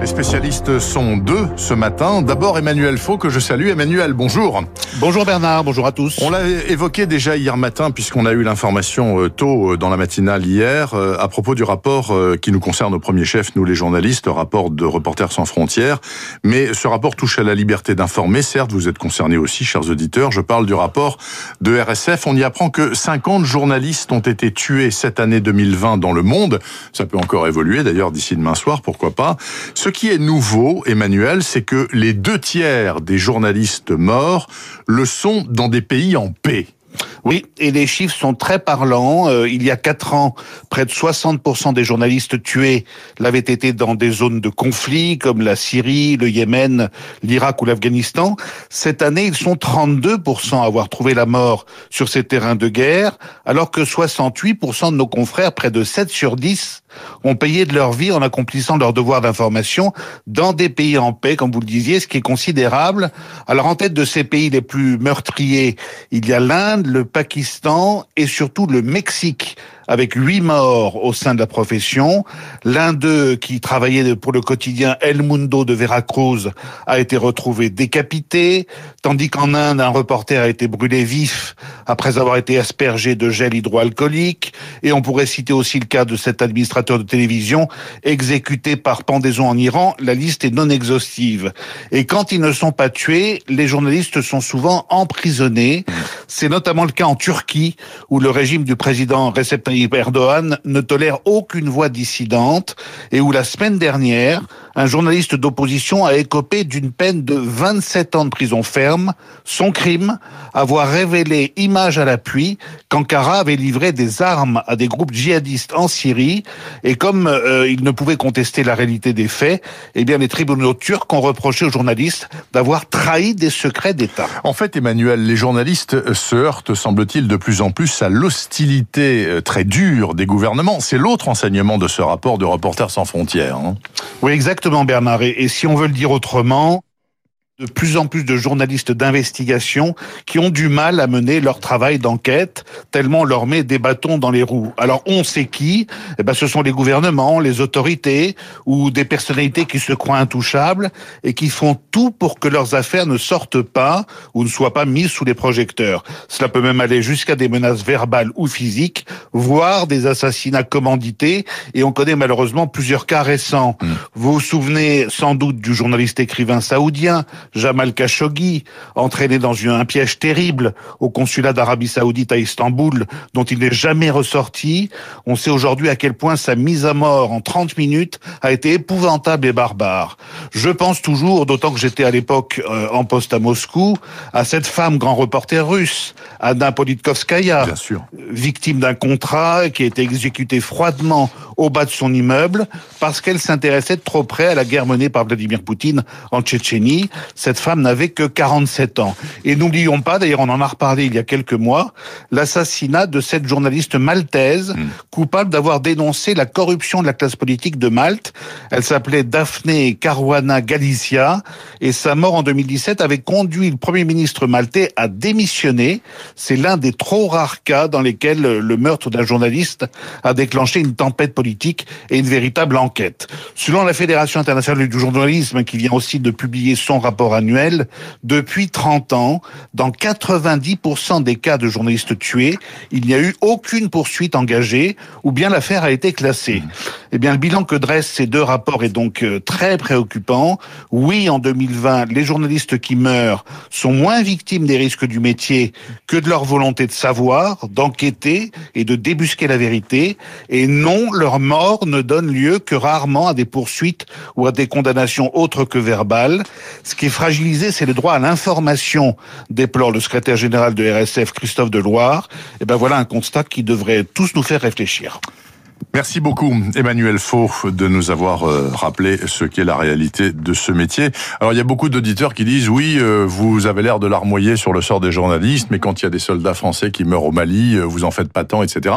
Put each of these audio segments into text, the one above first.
Les spécialistes sont deux ce matin. D'abord Emmanuel Faux que je salue. Emmanuel, bonjour. Bonjour Bernard, bonjour à tous. On l'a évoqué déjà hier matin puisqu'on a eu l'information euh, tôt euh, dans la matinale hier euh, à propos du rapport qui nous concerne au premier chef, nous les journalistes, rapport de Reporters sans frontières. Mais ce rapport touche à la liberté d'informer. Certes, vous êtes concernés aussi, chers auditeurs. Je parle du rapport de RSF. On y apprend que 50 journalistes ont été tués cette année 2020 dans le monde. Ça peut encore évoluer d'ailleurs d'ici demain soir, pourquoi pas. Ce qui est nouveau, Emmanuel, c'est que les deux tiers des journalistes morts le sont dans des pays en paix. Oui, et les chiffres sont très parlants. Euh, il y a quatre ans, près de 60% des journalistes tués l'avaient été dans des zones de conflit comme la Syrie, le Yémen, l'Irak ou l'Afghanistan. Cette année, ils sont 32% à avoir trouvé la mort sur ces terrains de guerre, alors que 68% de nos confrères, près de 7 sur 10, ont payé de leur vie en accomplissant leur devoir d'information dans des pays en paix, comme vous le disiez, ce qui est considérable. Alors en tête de ces pays les plus meurtriers, il y a l'Inde, le Pakistan et surtout le Mexique avec huit morts au sein de la profession. L'un d'eux, qui travaillait pour le quotidien El Mundo de Veracruz, a été retrouvé décapité, tandis qu'en Inde, un reporter a été brûlé vif après avoir été aspergé de gel hydroalcoolique. Et on pourrait citer aussi le cas de cet administrateur de télévision exécuté par pendaison en Iran. La liste est non exhaustive. Et quand ils ne sont pas tués, les journalistes sont souvent emprisonnés. C'est notamment le cas en Turquie, où le régime du président Recep Tayyip Erdogan ne tolère aucune voix dissidente, et où la semaine dernière, un journaliste d'opposition a écopé d'une peine de 27 ans de prison ferme. Son crime, avoir révélé, image à l'appui, qu'Ankara avait livré des armes à des groupes djihadistes en Syrie. Et comme euh, il ne pouvait contester la réalité des faits, eh bien les tribunaux turcs ont reproché aux journalistes d'avoir trahi des secrets d'État. En fait, Emmanuel, les journalistes se heurtent, semble-t-il, de plus en plus à l'hostilité euh, très dure des gouvernements. C'est l'autre enseignement de ce rapport de Reporters sans frontières. Hein. Oui, exactement, Bernard. Et, et si on veut le dire autrement, de plus en plus de journalistes d'investigation qui ont du mal à mener leur travail d'enquête, tellement on leur met des bâtons dans les roues. Alors on sait qui? Eh ben, Ce sont les gouvernements, les autorités ou des personnalités qui se croient intouchables et qui font tout pour que leurs affaires ne sortent pas ou ne soient pas mises sous les projecteurs. Cela peut même aller jusqu'à des menaces verbales ou physiques, voire des assassinats commandités, et on connaît malheureusement plusieurs cas récents. Mm. Vous vous souvenez sans doute du journaliste écrivain saoudien Jamal Khashoggi, entraîné dans un piège terrible au consulat d'Arabie Saoudite à Istanbul, dont il n'est jamais ressorti. On sait aujourd'hui à quel point sa mise à mort en 30 minutes a été épouvantable et barbare. Je pense toujours, d'autant que j'étais à l'époque euh, en poste à Moscou, à cette femme grand reporter russe, Anna Politkovskaya, victime d'un contrat qui a été exécuté froidement au bas de son immeuble parce qu'elle s'intéressait de trop près à la guerre menée par Vladimir Poutine en Tchétchénie. Cette femme n'avait que 47 ans. Et n'oublions pas, d'ailleurs on en a reparlé il y a quelques mois, l'assassinat de cette journaliste maltaise hmm. coupable d'avoir dénoncé la corruption de la classe politique de Malte. Elle s'appelait Daphne Caruana Galicia et sa mort en 2017 avait conduit le Premier ministre maltais à démissionner. C'est l'un des trop rares cas dans lesquels le meurtre d'un journaliste a déclenché une tempête politique et une véritable enquête. Selon la Fédération internationale du journalisme, qui vient aussi de publier son rapport annuel, depuis 30 ans, dans 90% des cas de journalistes tués, il n'y a eu aucune poursuite engagée ou bien l'affaire a été classée. Eh bien, le bilan que dressent ces deux rapports est donc euh, très préoccupant. Oui, en 2020, les journalistes qui meurent sont moins victimes des risques du métier que de leur volonté de savoir, d'enquêter et de débusquer la vérité. Et non, leur mort ne donne lieu que rarement à des poursuites ou à des condamnations autres que verbales. Ce qui est fragilisé, c'est le droit à l'information, déplore le secrétaire général de RSF, Christophe Deloire. Et ben voilà un constat qui devrait tous nous faire réfléchir. Merci beaucoup Emmanuel Faux de nous avoir euh, rappelé ce qu'est la réalité de ce métier. Alors il y a beaucoup d'auditeurs qui disent oui, euh, vous avez l'air de larmoyer sur le sort des journalistes, mais quand il y a des soldats français qui meurent au Mali, euh, vous en faites pas tant, etc.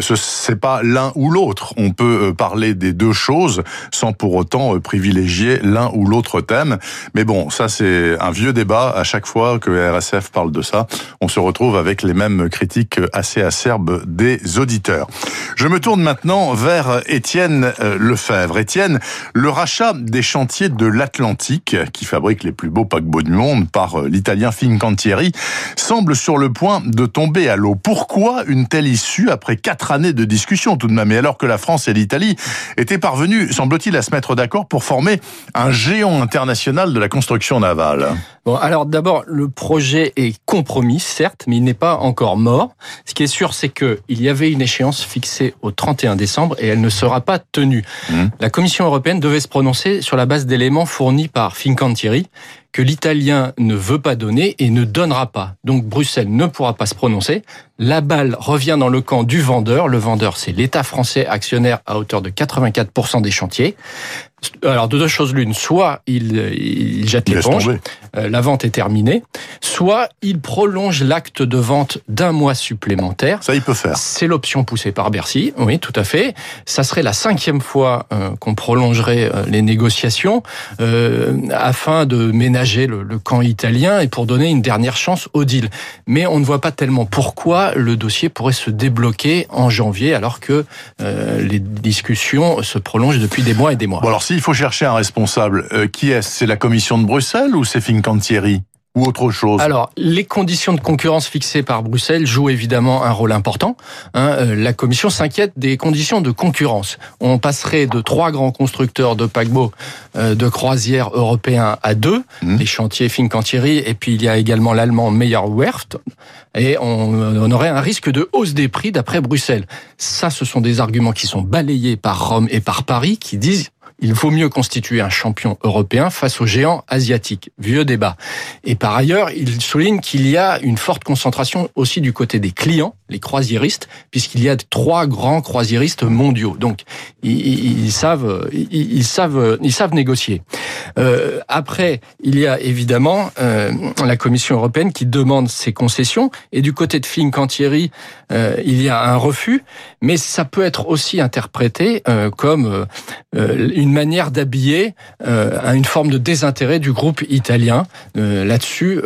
Ce c'est pas l'un ou l'autre. On peut parler des deux choses sans pour autant privilégier l'un ou l'autre thème. Mais bon, ça c'est un vieux débat. À chaque fois que RSF parle de ça, on se retrouve avec les mêmes critiques assez acerbes des auditeurs. Je me tourne maintenant maintenant vers Étienne euh, Lefebvre. Étienne, le rachat des chantiers de l'Atlantique, qui fabrique les plus beaux paquebots du monde par euh, l'italien Fincantieri, semble sur le point de tomber à l'eau. Pourquoi une telle issue après quatre années de discussion tout de même, et alors que la France et l'Italie étaient parvenus, semble-t-il, à se mettre d'accord pour former un géant international de la construction navale? Bon, alors d'abord, le projet est compromis, certes, mais il n'est pas encore mort. Ce qui est sûr, c'est qu'il y avait une échéance fixée au 31 décembre et elle ne sera pas tenue. Mmh. La Commission européenne devait se prononcer sur la base d'éléments fournis par Fincantieri que l'Italien ne veut pas donner et ne donnera pas. Donc Bruxelles ne pourra pas se prononcer. La balle revient dans le camp du vendeur. Le vendeur, c'est l'État français actionnaire à hauteur de 84% des chantiers. Alors de deux choses l'une, soit il, il jette l'éponge, euh, la vente est terminée, soit il prolonge l'acte de vente d'un mois supplémentaire. Ça, il peut faire. C'est l'option poussée par Bercy, oui, tout à fait. Ça serait la cinquième fois euh, qu'on prolongerait euh, les négociations afin de ménager le, camp italien et pour donner une dernière chance au deal. Mais on ne voit pas tellement pourquoi le dossier pourrait se débloquer en janvier alors que les discussions se prolongent depuis des mois et des mois. Bon, alors, il faut chercher un responsable, euh, qui est-ce? C'est la Commission de Bruxelles ou c'est Fincantieri? Ou autre chose Alors, les conditions de concurrence fixées par Bruxelles jouent évidemment un rôle important. Hein. Euh, la Commission s'inquiète des conditions de concurrence. On passerait de trois grands constructeurs de paquebots euh, de croisière européens à deux, mmh. les chantiers Fincantieri, et puis il y a également l'allemand Meyer Werft, et on, on aurait un risque de hausse des prix d'après Bruxelles. Ça, ce sont des arguments qui sont balayés par Rome et par Paris, qui disent il vaut mieux constituer un champion européen face aux géants asiatiques. Vieux débat. Et par ailleurs, il souligne qu'il y a une forte concentration aussi du côté des clients, les croisiéristes, puisqu'il y a trois grands croisiéristes mondiaux. Donc, ils, savent, ils, savent, ils savent négocier. Euh, après, il y a évidemment euh, la Commission européenne qui demande ses concessions, et du côté de Fincantieri, euh, il y a un refus, mais ça peut être aussi interprété euh, comme euh, une manière d'habiller euh, une forme de désintérêt du groupe italien. Euh, là-dessus,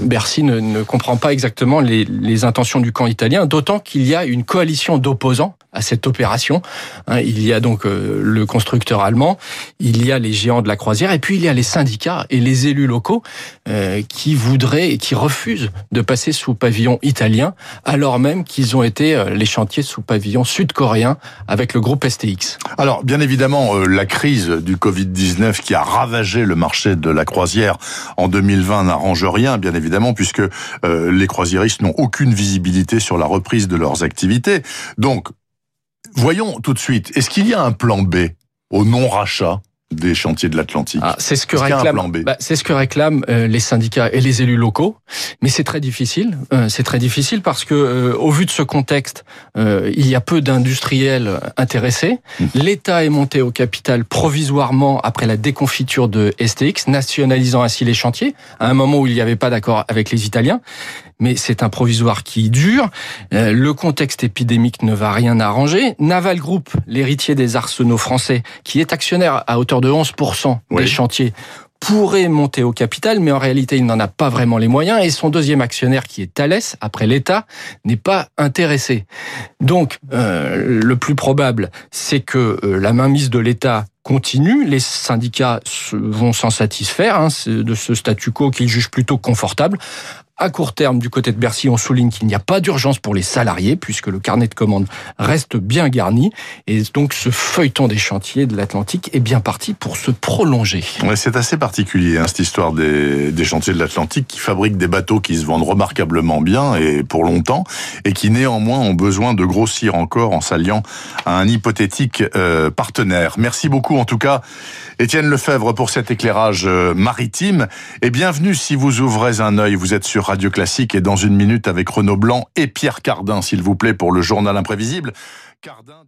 Bercy ne, comprend pas exactement les intentions du camp italien, d'autant qu'il y a une coalition d'opposants à cette opération. Hein, il y a donc euh, le constructeur allemand, il y a les géants de la croisière, et puis il y a les syndicats et les élus locaux euh, qui voudraient et qui refusent de passer sous pavillon italien, alors même qu'ils ont été euh, les chantiers sous pavillon sud-coréen avec le groupe STX. Alors, bien évidemment, la crise du Covid-19 qui a ravagé le marché de la croisière en 2020 n'arrange rien, bien évidemment, puisque les croisiéristes n'ont aucune visibilité sur la reprise de leurs activités. Donc, Voyons tout de suite, est-ce qu'il y a un plan B au non-rachat des chantiers de l'Atlantique? Ah, c'est ce que réclament, bah, c'est ce que réclament euh, les syndicats et les élus locaux, mais c'est très difficile. Euh, c'est très difficile parce que, euh, au vu de ce contexte, il y a peu d'industriels intéressés. Mmh. L'État est monté au capital provisoirement après la déconfiture de STX, nationalisant ainsi les chantiers à un moment où il n'y avait pas d'accord avec les Italiens. Mais c'est un provisoire qui dure. le contexte épidémique ne va rien arranger. Naval Group, l'héritier des arsenaux français, qui est actionnaire à hauteur de 11% des chantiers pourrait monter au capital, mais en réalité, il n'en a pas vraiment les moyens. Et son deuxième actionnaire, qui est Thales, après l'État, n'est pas intéressé. Donc, euh, le plus probable, c'est que euh, la mainmise de l'État continue. Les syndicats vont s'en satisfaire hein, de ce statu quo qu'ils jugent plutôt confortable. À court terme, du côté de Bercy, on souligne qu'il n'y a pas d'urgence pour les salariés, puisque le carnet de commandes reste bien garni. Et donc, ce feuilleton des chantiers de l'Atlantique est bien parti pour se prolonger. C'est assez particulier, hein, cette histoire des, chantiers de l'Atlantique qui fabriquent des bateaux qui se vendent remarquablement bien et pour longtemps, et qui néanmoins ont besoin de grossir encore en s'alliant à un hypothétique euh, partenaire. Merci beaucoup, en tout cas, Étienne Lefebvre, pour cet éclairage euh, maritime. Et bienvenue si vous ouvrez un œil. Vous êtes Radio Classique et dans une minute avec Renaud Blanc et Pierre Cardin, s'il vous plaît, pour le journal imprévisible. Cardin...